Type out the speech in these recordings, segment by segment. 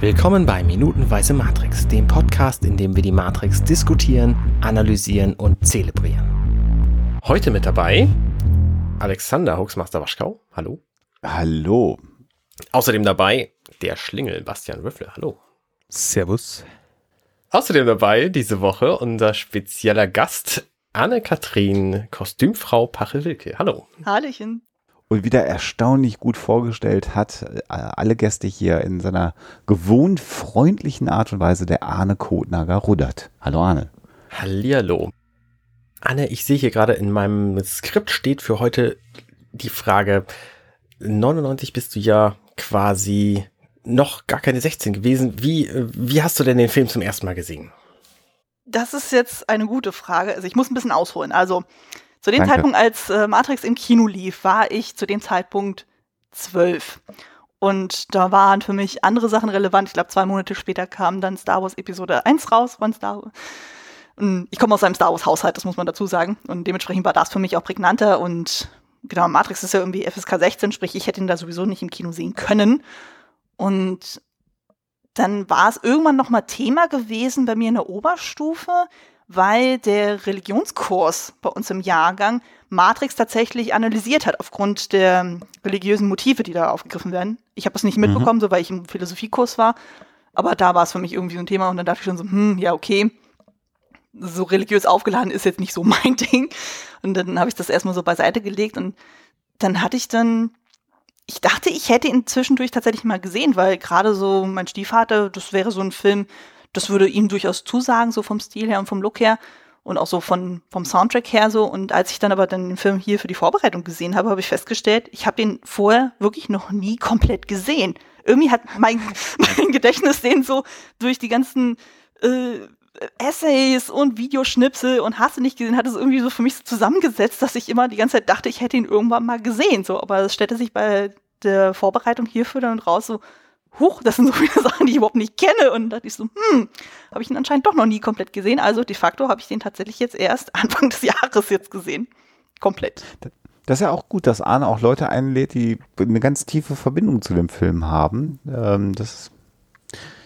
Willkommen bei Minutenweise Matrix, dem Podcast, in dem wir die Matrix diskutieren, analysieren und zelebrieren. Heute mit dabei Alexander Hoaxmaster Waschkau. Hallo. Hallo. Außerdem dabei der Schlingel Bastian Würfle. Hallo. Servus. Außerdem dabei diese Woche unser spezieller Gast Anne-Kathrin, Kostümfrau Pache-Wilke. Hallo. Hallöchen. Und wieder erstaunlich gut vorgestellt hat äh, alle Gäste hier in seiner gewohnt freundlichen Art und Weise der Arne Kotnager Ruddert. Hallo Arne. Hallihallo. Anne, ich sehe hier gerade in meinem Skript steht für heute die Frage, 99 bist du ja quasi noch gar keine 16 gewesen. Wie, wie hast du denn den Film zum ersten Mal gesehen? Das ist jetzt eine gute Frage. Also ich muss ein bisschen ausholen. Also zu dem Danke. Zeitpunkt, als äh, Matrix im Kino lief, war ich zu dem Zeitpunkt zwölf. Und da waren für mich andere Sachen relevant. Ich glaube, zwei Monate später kam dann Star Wars Episode 1 raus von Star Wars. Und Ich komme aus einem Star Wars Haushalt, das muss man dazu sagen. Und dementsprechend war das für mich auch prägnanter. Und genau, Matrix ist ja irgendwie FSK 16, sprich, ich hätte ihn da sowieso nicht im Kino sehen können. Und dann war es irgendwann noch mal Thema gewesen bei mir in der Oberstufe, weil der Religionskurs bei uns im Jahrgang Matrix tatsächlich analysiert hat aufgrund der religiösen Motive, die da aufgegriffen werden. Ich habe das nicht mitbekommen, so weil ich im Philosophiekurs war, aber da war es für mich irgendwie so ein Thema und dann dachte ich schon so, hm, ja okay, so religiös aufgeladen ist jetzt nicht so mein Ding. Und dann habe ich das erstmal so beiseite gelegt und dann hatte ich dann ich dachte, ich hätte ihn zwischendurch tatsächlich mal gesehen, weil gerade so mein Stiefvater, das wäre so ein Film, das würde ihm durchaus zusagen, so vom Stil her und vom Look her und auch so von, vom Soundtrack her so. Und als ich dann aber dann den Film hier für die Vorbereitung gesehen habe, habe ich festgestellt, ich habe den vorher wirklich noch nie komplett gesehen. Irgendwie hat mein, mein Gedächtnis den so durch die ganzen äh, Essays und Videoschnipsel und hast du nicht gesehen, hat es irgendwie so für mich so zusammengesetzt, dass ich immer die ganze Zeit dachte, ich hätte ihn irgendwann mal gesehen. So, aber es stellte sich bei der Vorbereitung hierfür dann raus, so, huch, das sind so viele Sachen, die ich überhaupt nicht kenne. Und da dachte ich so, hm, habe ich ihn anscheinend doch noch nie komplett gesehen. Also de facto habe ich den tatsächlich jetzt erst Anfang des Jahres jetzt gesehen. Komplett. Das ist ja auch gut, dass Arne auch Leute einlädt, die eine ganz tiefe Verbindung zu dem Film haben. Ähm, das,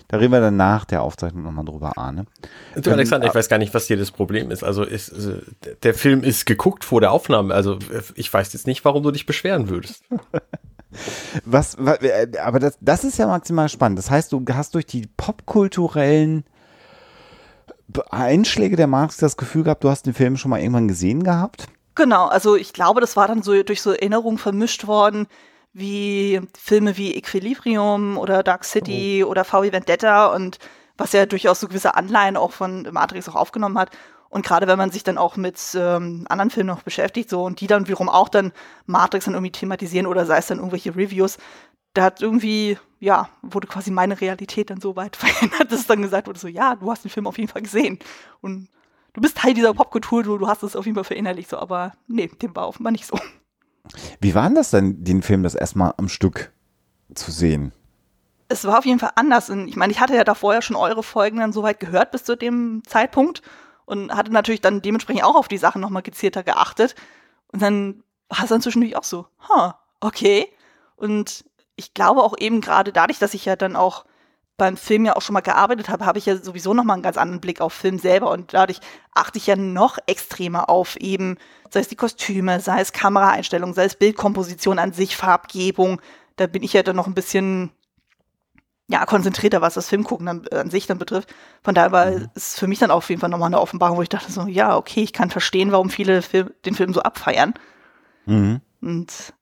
da reden wir dann nach der Aufzeichnung nochmal drüber, Arne. Du, Alexander, ich weiß gar nicht, was hier das Problem ist. Also ist, äh, der Film ist geguckt vor der Aufnahme. Also äh, ich weiß jetzt nicht, warum du dich beschweren würdest. Was, wa- äh, aber das, das ist ja maximal spannend. Das heißt, du hast durch die popkulturellen Einschläge der Marx das Gefühl gehabt, du hast den Film schon mal irgendwann gesehen gehabt? Genau, also ich glaube, das war dann so durch so Erinnerungen vermischt worden, wie Filme wie Equilibrium oder Dark City oder VW Vendetta und was ja durchaus so gewisse Anleihen auch von Matrix auch aufgenommen hat. Und gerade wenn man sich dann auch mit ähm, anderen Filmen noch beschäftigt, so und die dann wiederum auch dann Matrix dann irgendwie thematisieren oder sei es dann irgendwelche Reviews, da hat irgendwie, ja, wurde quasi meine Realität dann so weit verändert, dass dann gesagt wurde, so, ja, du hast den Film auf jeden Fall gesehen. Und du bist Teil dieser Popkultur, du, du hast es auf jeden Fall verinnerlicht, so, aber nee, dem war offenbar nicht so. Wie war denn das denn, den Film das erstmal am Stück zu sehen? Es war auf jeden Fall anders. Und ich meine, ich hatte ja davor ja schon eure Folgen dann soweit gehört bis zu dem Zeitpunkt und hatte natürlich dann dementsprechend auch auf die Sachen nochmal gezielter geachtet. Und dann war es dann zwischendurch auch so, ha, okay. Und ich glaube auch eben gerade dadurch, dass ich ja dann auch beim Film ja auch schon mal gearbeitet habe, habe ich ja sowieso nochmal einen ganz anderen Blick auf Film selber und dadurch achte ich ja noch extremer auf eben, sei es die Kostüme, sei es Kameraeinstellungen, sei es Bildkomposition an sich, Farbgebung. Da bin ich ja dann noch ein bisschen ja, konzentrierter, was das Filmgucken dann, äh, an sich dann betrifft. Von daher war es für mich dann auf jeden Fall nochmal eine Offenbarung, wo ich dachte so, ja, okay, ich kann verstehen, warum viele Film, den Film so abfeiern. Mhm. Und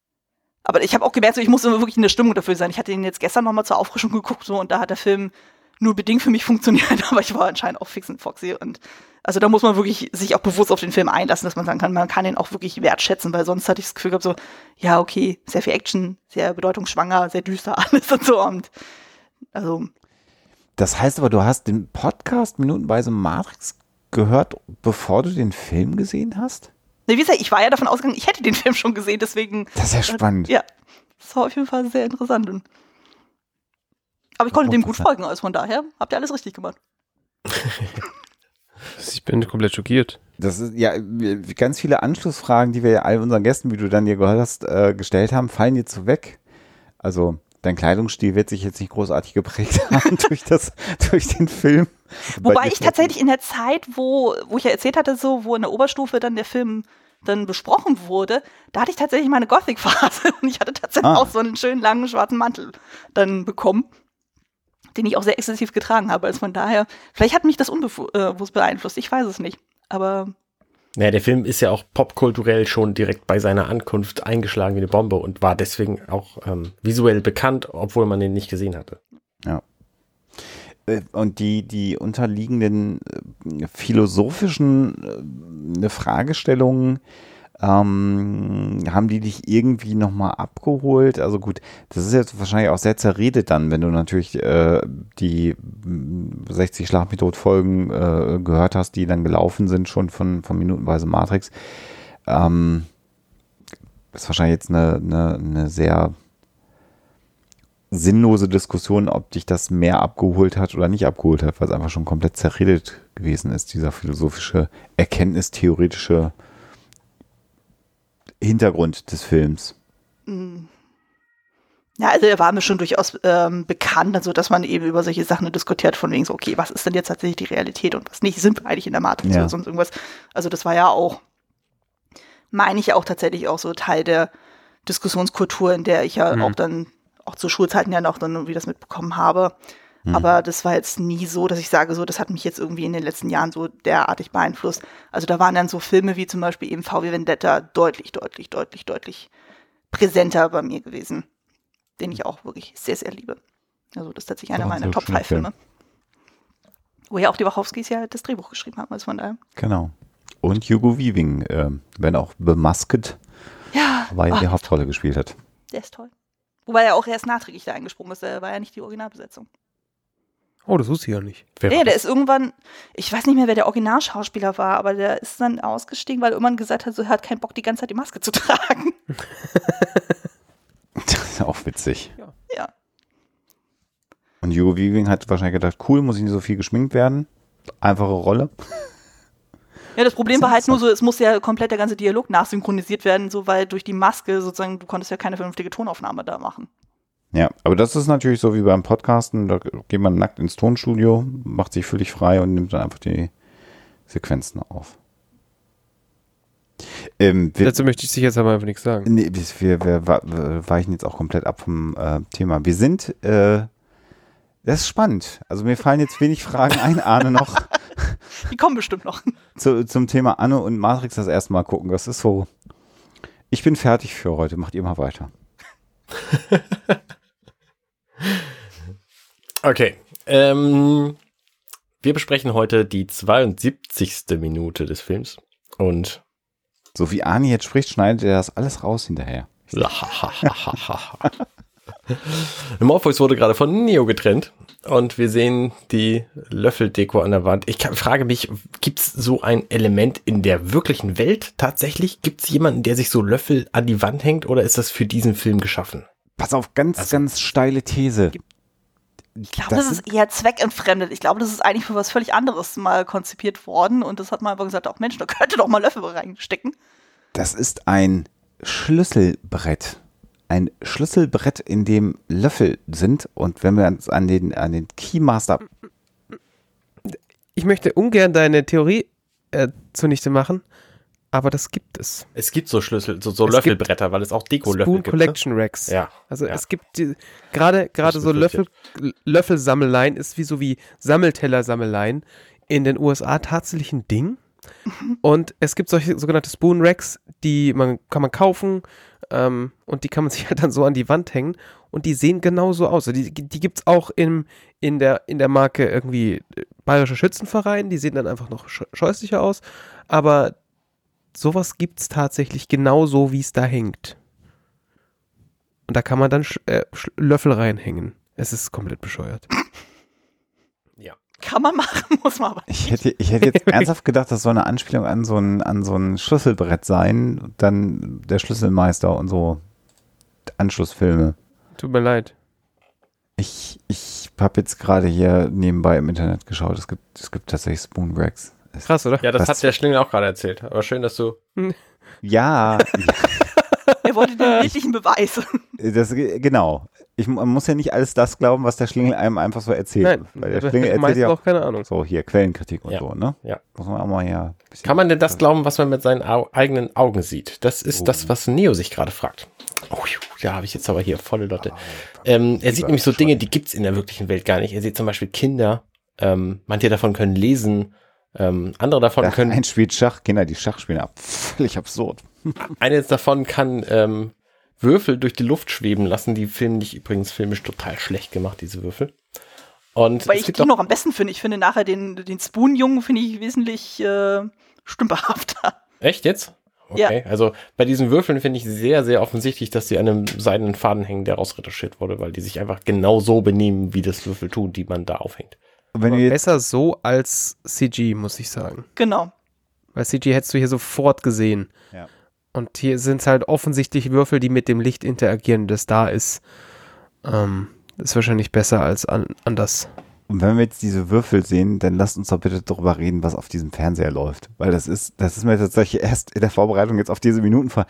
aber ich habe auch gemerkt, so, ich musste wirklich in der Stimmung dafür sein. Ich hatte ihn jetzt gestern nochmal zur Auffrischung geguckt so, und da hat der Film nur bedingt für mich funktioniert, aber ich war anscheinend auch fix und foxy. Und also da muss man wirklich sich auch bewusst auf den Film einlassen, dass man sagen kann, man kann ihn auch wirklich wertschätzen, weil sonst hatte ich das Gefühl gehabt, so, ja, okay, sehr viel Action, sehr bedeutungsschwanger, sehr düster alles und so. Und also Das heißt aber, du hast den Podcast minutenweise Matrix gehört, bevor du den Film gesehen hast? Ne, wie gesagt, ich war ja davon ausgegangen, ich hätte den Film schon gesehen, deswegen. Das ist ja spannend. Ja, das war auf jeden Fall sehr interessant. Und- Aber ich konnte dem gut folgen, also von daher habt ihr alles richtig gemacht. Ich bin komplett schockiert. Das ist ja ganz viele Anschlussfragen, die wir ja all unseren Gästen, wie du dann hier gehört hast, äh, gestellt haben, fallen jetzt so weg. Also Dein Kleidungsstil wird sich jetzt nicht großartig geprägt haben durch, das, durch den Film. Bei Wobei ich tatsächlich in der Zeit, wo, wo ich ja erzählt hatte, so, wo in der Oberstufe dann der Film dann besprochen wurde, da hatte ich tatsächlich meine Gothic-Phase und ich hatte tatsächlich Ah. auch so einen schönen langen schwarzen Mantel dann bekommen, den ich auch sehr exzessiv getragen habe. Also von daher, vielleicht hat mich das unbewusst beeinflusst, ich weiß es nicht. Aber Naja, der Film ist ja auch popkulturell schon direkt bei seiner Ankunft eingeschlagen wie eine Bombe und war deswegen auch ähm, visuell bekannt, obwohl man ihn nicht gesehen hatte. Äh, Und die, die unterliegenden äh, philosophischen äh, Fragestellungen, ähm, haben die dich irgendwie nochmal abgeholt? Also gut, das ist jetzt wahrscheinlich auch sehr zerredet dann, wenn du natürlich äh, die mm, 60 Schlag mich tot Folgen äh, gehört hast, die dann gelaufen sind schon von, von Minutenweise Matrix. Ähm, ist wahrscheinlich jetzt eine, eine, eine sehr sinnlose Diskussion, ob dich das mehr abgeholt hat oder nicht abgeholt hat, weil es einfach schon komplett zerredet gewesen ist, dieser philosophische, erkenntnistheoretische Hintergrund des Films. Ja, also er war mir schon durchaus ähm, bekannt, also dass man eben über solche Sachen diskutiert, von wegen so, okay, was ist denn jetzt tatsächlich die Realität und was nicht? Sind wir eigentlich in der Matrix Ja. oder sonst irgendwas? Also das war ja auch, meine ich auch tatsächlich auch so Teil der Diskussionskultur, in der ich ja Mhm. auch dann, auch zu Schulzeiten ja noch dann irgendwie das mitbekommen habe. Aber das war jetzt nie so, dass ich sage, so, das hat mich jetzt irgendwie in den letzten Jahren so derartig beeinflusst. Also da waren dann so Filme wie zum Beispiel eben VW Vendetta deutlich, deutlich, deutlich, deutlich präsenter bei mir gewesen, den ich auch wirklich sehr, sehr liebe. Also das ist tatsächlich einer meiner Top schöner 5 Filme. Wo ja auch die Wachowskis ja das Drehbuch geschrieben haben, also von daher. Genau. Und Hugo Weaving, äh, wenn auch bemasket, Ja, weil er ah, die Hauptrolle gespielt hat. der ist toll. Wobei er auch erst nachträglich da eingesprungen ist, der war ja nicht die Originalbesetzung. Oh, das wusste ich ja nicht. Wer Nee, war der das? ist irgendwann, ich weiß nicht mehr, wer der Originalschauspieler war, aber der ist dann ausgestiegen, weil irgendwann gesagt hat, so er hat keinen Bock, die ganze Zeit die Maske zu tragen. Das ist auch witzig. Ja. Und Hugo Weaving hat wahrscheinlich gedacht, cool, muss ich nicht so viel geschminkt werden. Einfache Rolle. Ja, das Problem Das war halt nur so, es muss ja komplett der ganze Dialog nachsynchronisiert werden, so weil durch die Maske sozusagen, du konntest ja keine vernünftige Tonaufnahme da machen. Ja, aber das ist natürlich so wie beim Podcasten. Da geht man nackt ins Tonstudio, macht sich völlig frei und nimmt dann einfach die Sequenzen auf. Ähm, wir, Dazu möchte ich sich jetzt aber einfach nichts sagen. nee, wir, wir, wir weichen jetzt auch komplett ab vom äh, Thema. Wir sind, äh, das ist spannend. Also mir fallen jetzt wenig Fragen ein, Arne noch Die kommen bestimmt noch. zu, zum Thema Anne und Matrix das erste Mal gucken. Das ist so, ich bin fertig für heute. Macht ihr mal weiter. Okay. Ähm, wir besprechen heute die 72. Minute des Films. Und So wie Arne jetzt spricht, schneidet er das alles raus hinterher. Morpheus wurde gerade von Neo getrennt und wir sehen die Löffeldeko an der Wand. Ich kann, frage mich, gibt es so ein Element in der wirklichen Welt tatsächlich? Gibt es jemanden, der sich so Löffel an die Wand hängt oder ist das für diesen Film geschaffen? Pass auf, ganz, Also- ganz steile These. Ich glaube, das, ist eher zweckentfremdet. Ich glaube, das ist eigentlich für was völlig anderes mal konzipiert worden und das hat man einfach gesagt, auch Mensch, da könnte doch mal Löffel reinstecken. Das ist ein Schlüsselbrett. Ein Schlüsselbrett, in dem Löffel sind. Und wenn wir uns an den, an den Keymaster. Ich möchte ungern deine Theorie äh, zunichte machen, aber das gibt es. Es gibt so Schlüssel, so, so Löffelbretter, weil es auch Deko-Löffel Spoon gibt. Ne? Collection Racks. Ja. Also ja. es gibt gerade gerade so Löffel. Löffelsammeleien ist wie so wie Sammeltellersammeleien in den USA tatsächlich ein Ding. Und es gibt solche sogenannte Spoon Racks, die man kann man kaufen ähm, und die kann man sich halt dann so an die Wand hängen und die sehen genauso aus. Also Die, die gibt es auch im, in, der, in der Marke irgendwie Bayerischer Schützenverein, die sehen dann einfach noch sch- scheußlicher aus, aber sowas gibt es tatsächlich genauso, wie es da hängt. Und da kann man dann Sch äh, Sch Löffel reinhängen. Es ist komplett bescheuert. Ja. Kann man machen, muss man aber. Ich hätte, ich hätte jetzt ernsthaft gedacht, das soll eine Anspielung an so ein, an so ein Schlüsselbrett sein. Dann der Schlüsselmeister und so Anschlussfilme. Tut mir leid. Ich, ich habe jetzt gerade hier nebenbei im Internet geschaut. Es gibt, es gibt tatsächlich Spoon Racks. Es- Krass, oder? Ja, das, Das- hat der Schlingel auch gerade erzählt. Aber schön, dass du. Ja, Er wollte den bildlichen Beweis. Das, genau. Ich, man muss ja nicht alles das glauben, was der Schlingel einem einfach so erzählt. Nein, Weil der Schlingel erzählt meistens ja auch keine Ahnung. so hier Quellenkritik und Ja. so, ne? Ja. Muss man auch mal ja. Kann man denn das glauben, was man mit seinen Au eigenen Augen sieht? Das ist Oh. das, was Neo sich gerade fragt. Oh, ja, habe ich jetzt aber hier volle Lotte. Ähm, er sieht nämlich so Dinge, die gibt's in der wirklichen Welt gar nicht. Er sieht zum Beispiel Kinder. Ähm, manche davon können lesen. Ähm, andere davon Der können ein spielt Schach, Kinder, die Schach spielen, ab. völlig absurd. Eines davon kann ähm, Würfel durch die Luft schweben lassen. Die filmen dich übrigens filmisch total schlecht gemacht, diese Würfel. Und Weil ich die noch am besten finde. Ich finde nachher den, den Spoon-Jungen finde ich wesentlich äh, stümperhafter. echt jetzt? Ja. Okay, also bei diesen Würfeln finde ich sehr, sehr offensichtlich, dass sie an einem seidenen Faden hängen, der rausretuschiert wurde, weil die sich einfach genau so benehmen, wie das Würfel tun, die man da aufhängt. Wenn Aber besser so als CG, muss ich sagen. Genau. Weil CG hättest du hier sofort gesehen. Ja. Und hier sind es halt offensichtlich Würfel, die mit dem Licht interagieren, das da ist. Ähm, ist wahrscheinlich besser als an, anders. und wenn wir jetzt diese Würfel sehen, dann lasst uns doch bitte darüber reden, was auf diesem Fernseher läuft. Weil das ist, das ist mir tatsächlich erst in der Vorbereitung jetzt auf diese Minuten vor.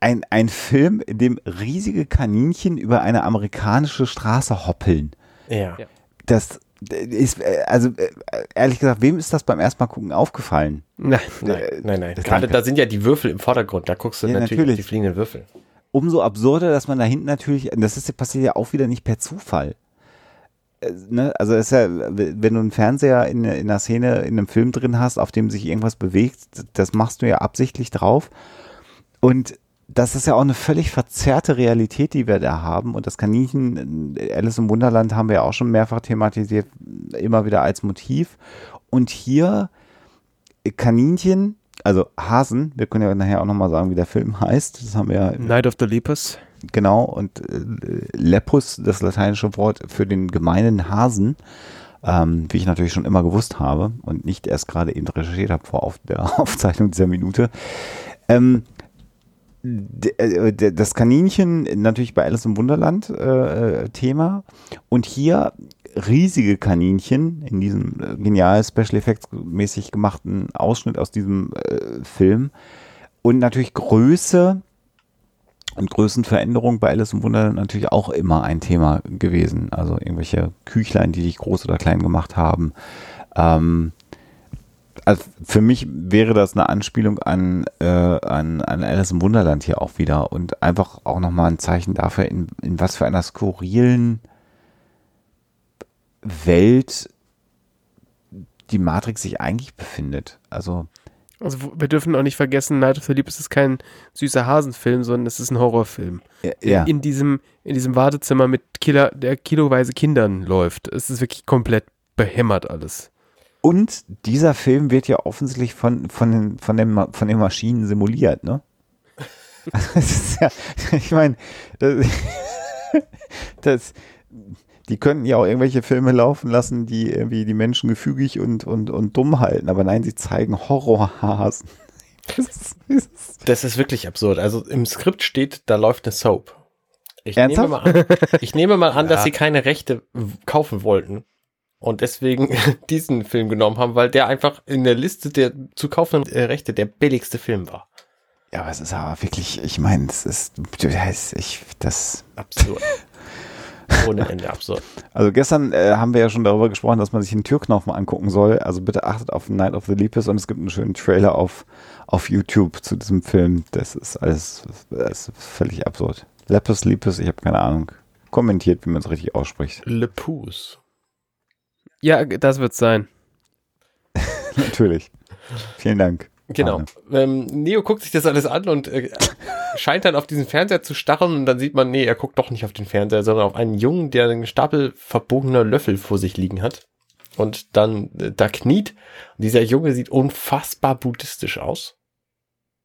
Ein, ein Film, in dem riesige Kaninchen über eine amerikanische Straße hoppeln. Ja. Ja. Das ist, äh, also äh, ehrlich gesagt, wem ist das beim ersten Mal gucken aufgefallen? Nein. Nein, nein, nein. das Gerade da sind ja die Würfel im Vordergrund. Da guckst du Ja, natürlich, natürlich. die fliegenden Würfel. umso absurder, dass man da hinten natürlich, das ist, passiert ja auch wieder nicht per Zufall. Äh, Ne? Also ist ja, wenn du einen Fernseher in, in einer Szene, in einem Film drin hast, auf dem sich irgendwas bewegt, das machst du ja absichtlich drauf. Und das ist ja auch eine völlig verzerrte Realität, die wir da haben. Und das Kaninchen, Alice im Wunderland haben wir ja auch schon mehrfach thematisiert, immer wieder als Motiv. Und hier Kaninchen, also Hasen, wir können ja nachher auch nochmal sagen, wie der Film heißt. Das haben wir ja Night of the Lepus. Genau, und äh, Lepus, das lateinische Wort für den gemeinen Hasen, ähm, wie ich natürlich schon immer gewusst habe und nicht erst gerade eben recherchiert habe vor auf der Aufzeichnung dieser Minute. Ähm, äh, das Kaninchen natürlich bei Alice im Wunderland äh, äh, Thema und hier riesige Kaninchen in diesem äh, genial Special Effects mäßig gemachten Ausschnitt aus diesem äh, Film und natürlich Größe und Größenveränderung bei Alice im Wunderland natürlich auch immer ein Thema gewesen. Also irgendwelche Küchlein, die dich groß oder klein gemacht haben. Ähm, also für mich wäre das eine Anspielung an, äh, an, an Alice im Wunderland hier auch wieder und einfach auch nochmal ein Zeichen dafür, in, in was für einer skurrilen Welt die Matrix sich eigentlich befindet. Also Also wir dürfen auch nicht vergessen, Night of the Lepus ist kein süßer Hasenfilm, sondern es ist ein Horrorfilm. ja, In diesem, in diesem Wartezimmer mit Killer, der kiloweise Kindern läuft. Es ist wirklich komplett behämmert alles. Und dieser Film wird ja offensichtlich von, von, den, von, den, von den Maschinen simuliert, ne? Also das ist ja, ich meine, das, das, die könnten ja auch irgendwelche Filme laufen lassen, die irgendwie die Menschen gefügig und, und, und dumm halten, aber nein, sie zeigen Horrorhasen. Das ist, das wirklich absurd. Also im Skript steht, da läuft eine Soap. Ich Ernsthaft? nehme mal an, ich nehme mal an dass sie keine Rechte kaufen wollten und deswegen diesen Film genommen haben, weil der einfach in der Liste der zu kaufenden äh, Rechte der billigste Film war. ja, aber es ist aber wirklich, ich meine, es ist, das, ich, das, Absurd. Ohne Ende absurd. Also gestern äh, haben wir ja schon darüber gesprochen, dass man sich einen Türknopf mal angucken soll. Also bitte achtet auf Night of the Lepus und es gibt einen schönen Trailer auf, auf YouTube zu diesem Film. Das ist alles das ist völlig absurd. Lepus, Lepus, ich habe keine Ahnung. Kommentiert, wie man es richtig ausspricht. Le Pouce. Ja, das wird's sein. Natürlich. Vielen Dank. Genau. Ähm, Neo guckt sich das alles an und äh, scheint dann auf diesen Fernseher zu starren und dann sieht man, nee, er guckt doch nicht auf den Fernseher, sondern auf einen Jungen, der einen Stapel verbogener Löffel vor sich liegen hat und dann äh, da kniet. Und dieser Junge sieht unfassbar buddhistisch aus.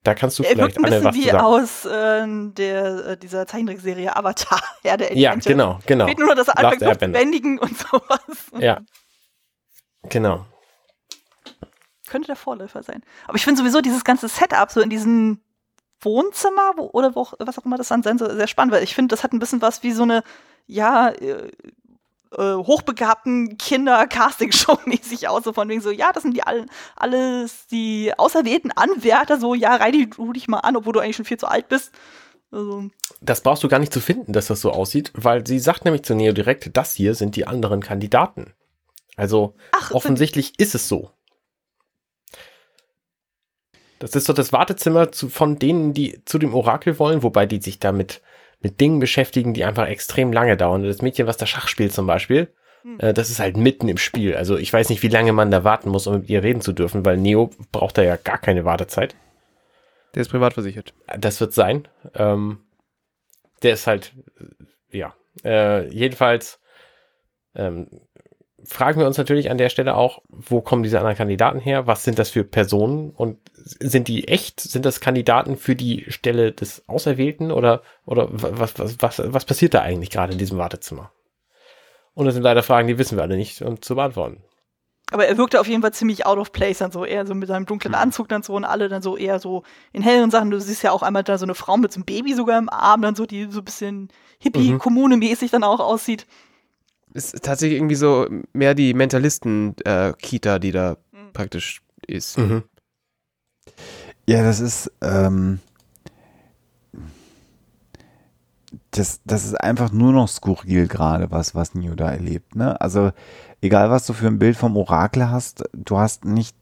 Da kannst du Er wirkt vielleicht ein Anne bisschen was zu wie aus äh, der, dieser Zeichentrickserie Avatar. Ja, der Ja, genau, genau. Fehlt nur noch, dass er Luft zu Airbender. bändigen und sowas. Ja. Genau. Könnte der Vorläufer sein. Aber ich finde sowieso dieses ganze Setup so in diesem Wohnzimmer wo, oder wo, auch- was auch immer das dann sein soll, sehr spannend, weil ich finde, das hat ein bisschen was wie so eine, ja, äh, äh, hochbegabten Kinder-Casting-Show mäßig aus, so von wegen so, ja, das sind die all, alles die auserwählten Anwärter, so, ja, reih du dich mal an, obwohl du eigentlich schon viel zu alt bist. Also, Das brauchst du gar nicht zu finden, dass das so aussieht, weil sie sagt nämlich zu Neo direkt, das hier sind die anderen Kandidaten. Also ach, offensichtlich ist es so. Das ist so das Wartezimmer zu, von denen, die zu dem Orakel wollen, wobei die sich damit mit Dingen beschäftigen, die einfach extrem lange dauern. Das Mädchen, was da Schach spielt zum Beispiel, Hm. äh, das ist halt mitten im Spiel. Also ich weiß nicht, wie lange man da warten muss, um mit ihr reden zu dürfen, weil Neo braucht da ja gar keine Wartezeit. Der ist privat versichert. Das wird sein. Ähm, der ist halt, ja. Äh, jedenfalls ähm, fragen wir uns natürlich an der Stelle auch, wo kommen diese anderen Kandidaten her? Was sind das für Personen? Und sind die echt? Sind das Kandidaten für die Stelle des Auserwählten? Oder, oder was, was, was, was passiert da eigentlich gerade in diesem Wartezimmer? Und das sind leider Fragen, die wissen wir alle nicht um zu beantworten. Aber er wirkte auf jeden Fall ziemlich out of place, dann so eher so mit seinem dunklen Anzug dann so und alle dann so eher so in helleren Sachen. Du siehst ja auch einmal da so eine Frau mit so einem Baby sogar im Arm, dann so, die so ein bisschen Hippie-Kommune-mäßig dann auch aussieht. Ist tatsächlich irgendwie so mehr die Mentalisten-Kita, die da Mhm. praktisch ist. Mhm. Ja, das ist, ähm, das, das ist einfach nur noch skurril gerade, was, was Neo da erlebt. Ne? Also, egal was du für ein Bild vom Orakel hast, du hast nicht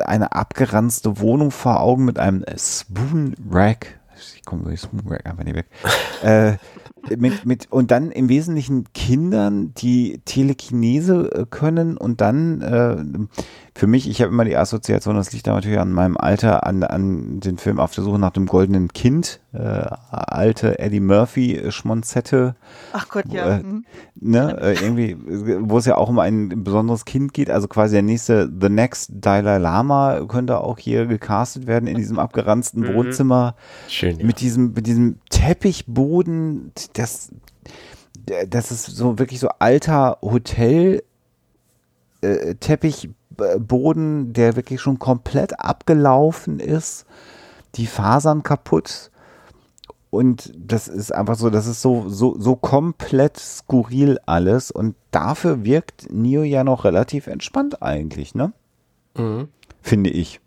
eine abgeranzte Wohnung vor Augen mit einem Spoon Rack. Ich komme durch Spoon Rack einfach nicht weg. äh, mit, mit, und dann im Wesentlichen Kindern, die Telekinese äh, können und dann äh, für mich, ich habe immer die Assoziation, das liegt da natürlich an meinem Alter, an, an den Film Auf der Suche nach dem goldenen Kind, äh, alte Eddie Murphy äh, Schmonzette, Ach Gott, ja. Äh, mhm. ne, äh, irgendwie, wo es ja auch um ein besonderes Kind geht, also quasi der nächste The Next Dalai Lama könnte auch hier gecastet werden in diesem abgeranzten Mhm. Wohnzimmer Schön. Ja. mit diesem, mit diesem Teppichboden, das, das ist so wirklich so alter Hotel äh, Teppichboden, der wirklich schon komplett abgelaufen ist, die Fasern kaputt. Und das ist einfach so, das ist so, so, so komplett skurril alles. Und dafür wirkt Neo ja noch relativ entspannt eigentlich, ne? Mhm. Finde ich.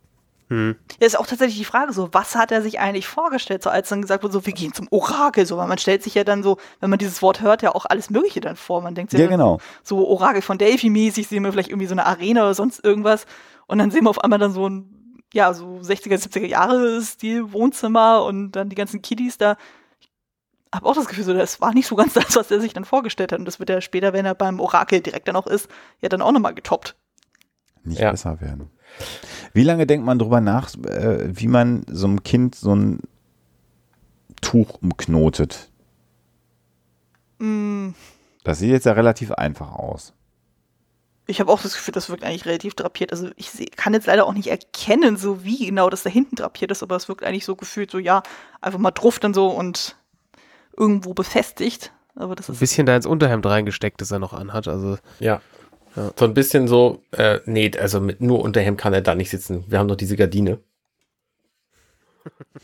Hm. Ja, ist auch tatsächlich die Frage so, was hat er sich eigentlich vorgestellt, so als dann gesagt wurde, so, wir gehen zum Orakel, so, weil man stellt sich ja dann so, wenn man dieses Wort hört, ja auch alles Mögliche dann vor. Man denkt sich Ja, dann genau. so Orakel von Delphi mäßig, sehen wir vielleicht irgendwie so eine Arena oder sonst irgendwas. Und dann sehen wir auf einmal dann so ein, ja, so 60er, 70er Jahre Stil Wohnzimmer und dann die ganzen Kiddies da. Ich habe auch das Gefühl, so, das war nicht so ganz das, was er sich dann vorgestellt hat. Und das wird ja später, wenn er beim Orakel direkt dann auch ist, ja dann auch nochmal getoppt. Nicht Ja. besser werden. Wie lange denkt man drüber nach, äh, wie man so einem Kind so ein Tuch umknotet? Mm, Das sieht jetzt ja relativ einfach aus. Ich habe auch das Gefühl, das wirkt eigentlich relativ drapiert. Also ich kann jetzt leider auch nicht erkennen, so wie genau das da hinten drapiert ist, aber es wirkt eigentlich so gefühlt, so ja, einfach mal drauf dann so und irgendwo befestigt. Aber das Ein ist bisschen da ins Unterhemd reingesteckt, das er noch anhat. Also Ja. Ja. So ein bisschen so, äh, nee, also mit nur Unterhemd kann er da nicht sitzen. Wir haben noch diese Gardine.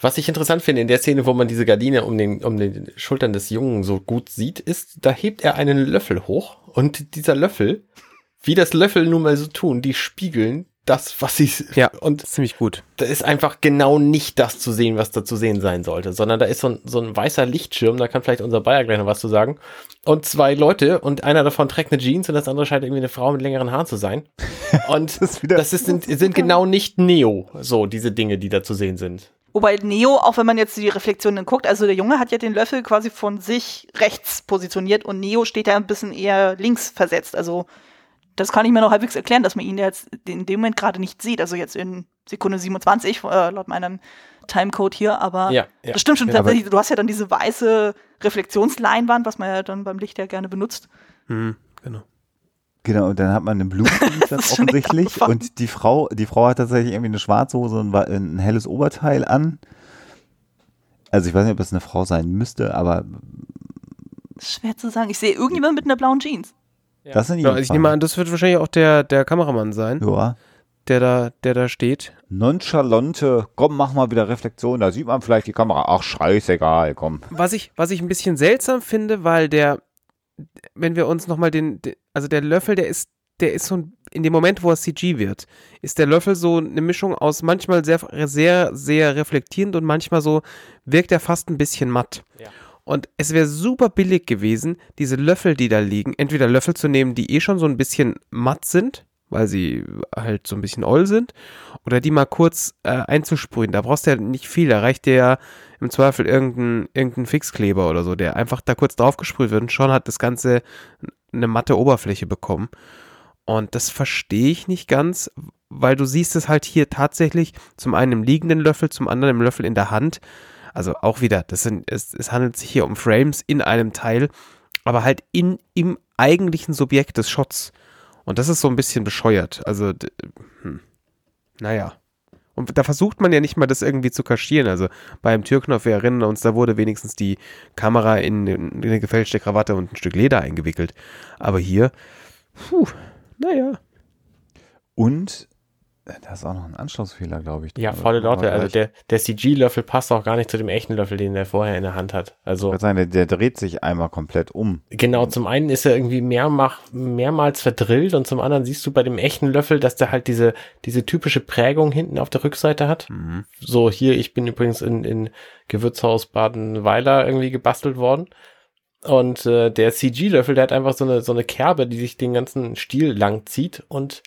Was ich interessant finde in der Szene, wo man diese Gardine um den, um den Schultern des Jungen so gut sieht, ist, da hebt er einen Löffel hoch und dieser Löffel, wie das Löffel nun mal so tun, die spiegeln das, was sie, Ja. und ziemlich gut. da ist einfach genau nicht das zu sehen, was da zu sehen sein sollte, sondern da ist so ein, so ein weißer Lichtschirm, da kann vielleicht unser Bayer gleich noch was zu sagen. Und zwei Leute und einer davon trägt eine Jeans und das andere scheint irgendwie eine Frau mit längeren Haaren zu sein. Und Das ist wieder- das ist, sind, sind genau nicht Neo, so diese Dinge, die da zu sehen sind. Wobei Neo, auch wenn man jetzt die Reflexionen guckt, also der Junge hat ja den Löffel quasi von sich rechts positioniert und Neo steht ja ein bisschen eher links versetzt. Also das kann ich mir noch halbwegs erklären, dass man ihn jetzt in dem Moment gerade nicht sieht. Also jetzt in Sekunde 27, äh, laut meinem Timecode hier, aber Ja, ja. das stimmt schon Ja. Du hast ja dann diese weiße Reflexionsleinwand, was man ja dann beim Licht ja gerne benutzt. Hm, genau. Genau, und dann hat man einen Das echt offensichtlich. Und die Frau, die Frau hat tatsächlich irgendwie eine schwarze Hose und ein helles Oberteil an. Also ich weiß nicht, ob es eine Frau sein müsste, aber Schwer zu sagen. Ich sehe irgendjemand mit einer blauen Jeans. Das sind Ja, ich nehme an, das wird wahrscheinlich auch der, der Kameramann sein, Ja. der da, der da steht. Nonchalante, komm, mach mal wieder Reflexion, da sieht man vielleicht die Kamera. Ach, scheißegal, komm. Was ich, was ich ein bisschen seltsam finde, weil der, wenn wir uns nochmal den, den, also der Löffel, der ist der ist so ein, in dem Moment, wo er CG wird, ist der Löffel so eine Mischung aus manchmal sehr, sehr, sehr reflektierend und manchmal so wirkt er fast ein bisschen matt. Ja. Und es wäre super billig gewesen, diese Löffel, die da liegen, entweder Löffel zu nehmen, die eh schon so ein bisschen matt sind, weil sie halt so ein bisschen oll sind, oder die mal kurz äh, einzusprühen. Da brauchst du ja nicht viel, da reicht dir ja im Zweifel irgendein, irgendein Fixkleber oder so, der einfach da kurz draufgesprüht wird und schon hat das Ganze eine matte Oberfläche bekommen. Und das verstehe ich nicht ganz, weil du siehst es halt hier tatsächlich zum einen im liegenden Löffel, zum anderen im Löffel in der Hand. Also auch wieder, das sind, es, es handelt sich hier um Frames in einem Teil, aber halt in, im eigentlichen Subjekt des Shots. Und das ist so ein bisschen bescheuert. Also, hm, naja. Und da versucht man ja nicht mal das irgendwie zu kaschieren. Also beim Türknopf, wir erinnern uns, da wurde wenigstens die Kamera in, in eine gefälschte Krawatte und ein Stück Leder eingewickelt. Aber hier, puh, naja. Und da ist auch noch ein Anschlussfehler, glaube ich. Ja, volle Lotte. Also der, der CG-Löffel passt auch gar nicht zu dem echten Löffel, den der vorher in der Hand hat. Also Ich sagen, der, der dreht sich einmal komplett um. genau, zum einen ist er irgendwie mehrmach, mehrmals verdrillt und zum anderen siehst du bei dem echten Löffel, dass der halt diese, diese typische Prägung hinten auf der Rückseite hat. So, hier, ich bin übrigens in, in Gewürzhaus Badenweiler irgendwie gebastelt worden. Und äh, der CG-Löffel, der hat einfach so eine, so eine Kerbe, die sich den ganzen Stiel lang zieht und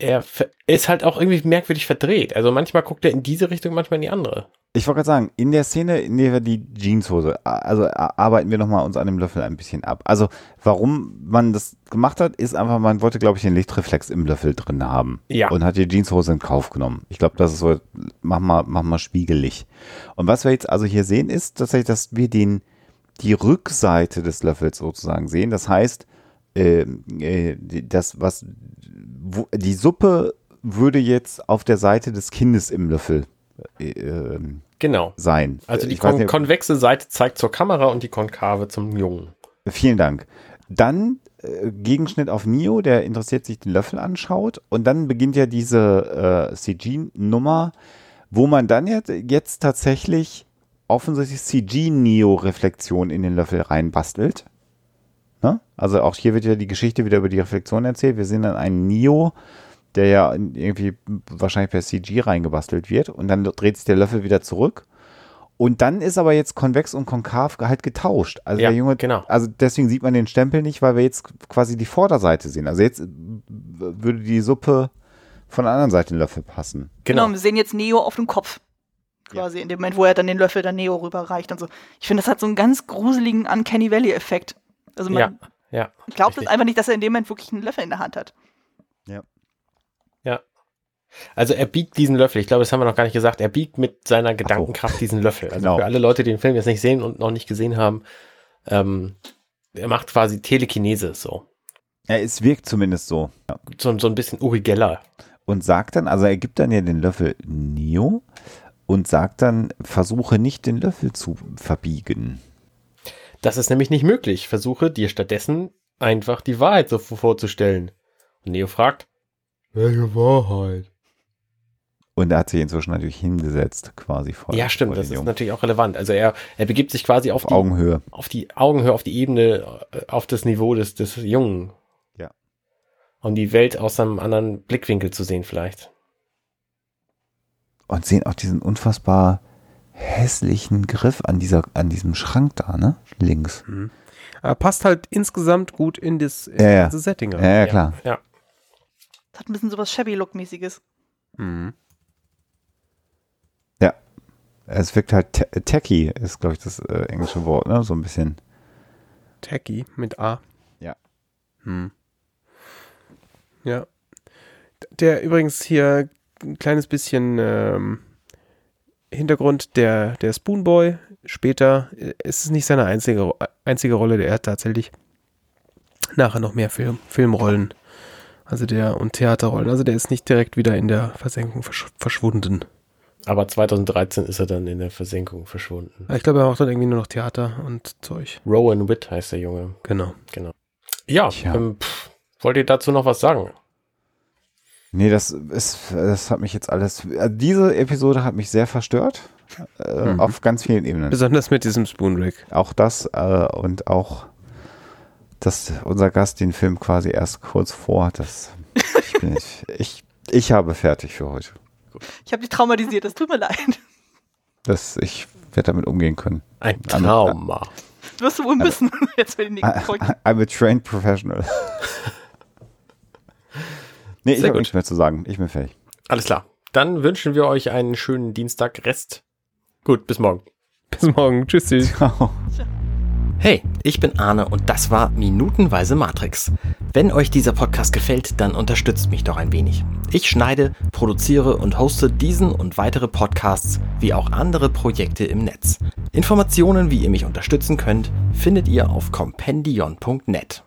er ist halt auch irgendwie merkwürdig verdreht. Also manchmal guckt er in diese Richtung, manchmal in die andere. Ich wollte gerade sagen, in der Szene, in der wir die Jeanshose, also arbeiten wir nochmal uns an dem Löffel ein bisschen ab. Also, warum man das gemacht hat, ist einfach, man wollte, glaube ich, den Lichtreflex im Löffel drin haben. Ja. Und hat die Jeanshose in Kauf genommen. Ich glaube, das ist so, mach mal, mach mal spiegelig. Und was wir jetzt also hier sehen, ist tatsächlich, dass wir den, die Rückseite des Löffels sozusagen sehen. Das heißt, äh, die- das, was, wo, die Suppe würde jetzt auf der Seite des Kindes im Löffel äh, ähm, Genau. sein. Also die kon nicht, konvexe Seite zeigt zur Kamera und die konkave zum Jungen. vielen Dank. Dann äh, Gegenschnitt auf Neo, der interessiert sich den Löffel anschaut und dann beginnt ja diese äh, CG-Nummer, wo man dann jetzt, jetzt tatsächlich offensichtlich CG-Neo-Reflexion in den Löffel reinbastelt. Ne? Also auch hier wird ja die Geschichte wieder über die Reflexion erzählt. Wir sehen dann einen Neo, der ja irgendwie wahrscheinlich per CG reingebastelt wird und dann dreht sich der Löffel wieder zurück. Und dann ist aber jetzt konvex und konkav halt getauscht. Also Ja, der Junge, genau. also deswegen sieht man den Stempel nicht, weil wir jetzt quasi die Vorderseite sehen. Also jetzt würde die Suppe von der anderen Seite den Löffel passen. Genau. Genau. wir sehen jetzt Neo auf dem Kopf. Quasi in dem Moment, wo er dann den Löffel dann Neo rüberreicht und so. Ich finde, das hat so einen ganz gruseligen Uncanny Valley-Effekt. Also man Ja, ja. glaubt es einfach nicht, dass er in dem Moment wirklich einen Löffel in der Hand hat. Also er biegt diesen Löffel, ich glaube, das haben wir noch gar nicht gesagt, er biegt mit seiner Gedankenkraft diesen Löffel. Also Genau. für alle Leute, die den Film jetzt nicht sehen und noch nicht gesehen haben, ähm, er macht quasi Telekinese so. Ja, es wirkt zumindest so. Ja. So, so ein bisschen Uri Geller. Und sagt dann, also er gibt dann ja den Löffel Neo und sagt dann, versuche nicht den Löffel zu verbiegen. Das ist nämlich nicht möglich. Versuche dir stattdessen einfach die Wahrheit so vorzustellen. Und Neo fragt, welche Wahrheit? Und er hat sich inzwischen natürlich hingesetzt, quasi vor Ja, stimmt, vor das den ist Jungen. natürlich auch relevant. Also er, er begibt sich quasi auf auf die, Augenhöhe. auf die Augenhöhe, auf die Ebene, äh, auf das Niveau des, des Jungen. Ja. Um die Welt aus einem anderen Blickwinkel zu sehen vielleicht. Und sehen auch diesen unfassbar hässlichen Griff an dieser, an diesem Schrank da, ne? Links. Aber passt halt insgesamt gut in das, in Ja, ja. dieses Setting. Ja, rein. ja, klar. Ja. Das hat ein bisschen sowas Shabby-Look-mäßiges. Mhm. Es wirkt halt te tacky, ist, glaube ich, das äh, englische Wort, ne? So ein bisschen. Tacky mit A. Ja. Hm. Ja. Der übrigens hier ein kleines bisschen ähm, Hintergrund, der, der Spoonboy, später äh, ist es nicht seine einzige, einzige Rolle, der hat tatsächlich nachher noch mehr Film, Filmrollen. Also der und Theaterrollen. Also der ist nicht direkt wieder in der Versenkung versch verschwunden. Aber 2013 ist er dann in der Versenkung verschwunden. Ich glaube, er macht dann irgendwie nur noch Theater und Zeug. Rowan Witt heißt der Junge. Genau. Ja, Tja. ähm, pff, wollt ihr dazu noch was sagen? Nee, das ist, das hat mich jetzt alles. Also diese Episode hat mich sehr verstört. Äh, Mhm. Auf ganz vielen Ebenen. Besonders mit diesem Spoonrack. Auch das äh, und auch dass unser Gast den Film quasi erst kurz vor hat. Das, ich, bin, ich, ich, ich habe fertig für heute. Ich habe dich traumatisiert, das tut mir leid. Das, ich werde damit umgehen können. Ein Trauma. Das wirst du wohl müssen, jetzt für die nächsten Folgen. I'm a trained professional. nee, ich habe nichts mehr zu sagen. Ich bin fertig. Alles klar. Dann wünschen wir euch einen schönen Dienstag Rest. Gut, bis morgen. Bis morgen. Tschüss. tschüss. Ciao. Hey, ich bin Arne und das war Minutenweise Matrix. Wenn euch dieser Podcast gefällt, dann unterstützt mich doch ein wenig. Ich schneide, produziere und hoste diesen und weitere Podcasts wie auch andere Projekte im Netz. Informationen, wie ihr mich unterstützen könnt, findet ihr auf compendion.net.